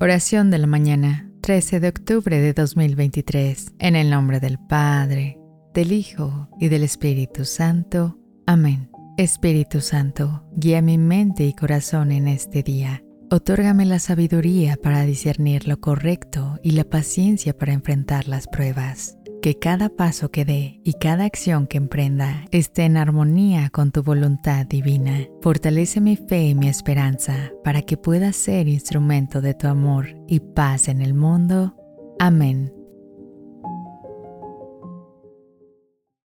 Oración de la mañana, 13 de octubre de 2023, en el nombre del Padre, del Hijo y del Espíritu Santo. Amén. Espíritu Santo, guía mi mente y corazón en este día. Otórgame la sabiduría para discernir lo correcto y la paciencia para enfrentar las pruebas que cada paso que dé y cada acción que emprenda esté en armonía con tu voluntad divina. Fortalece mi fe y mi esperanza para que pueda ser instrumento de tu amor y paz en el mundo. Amén.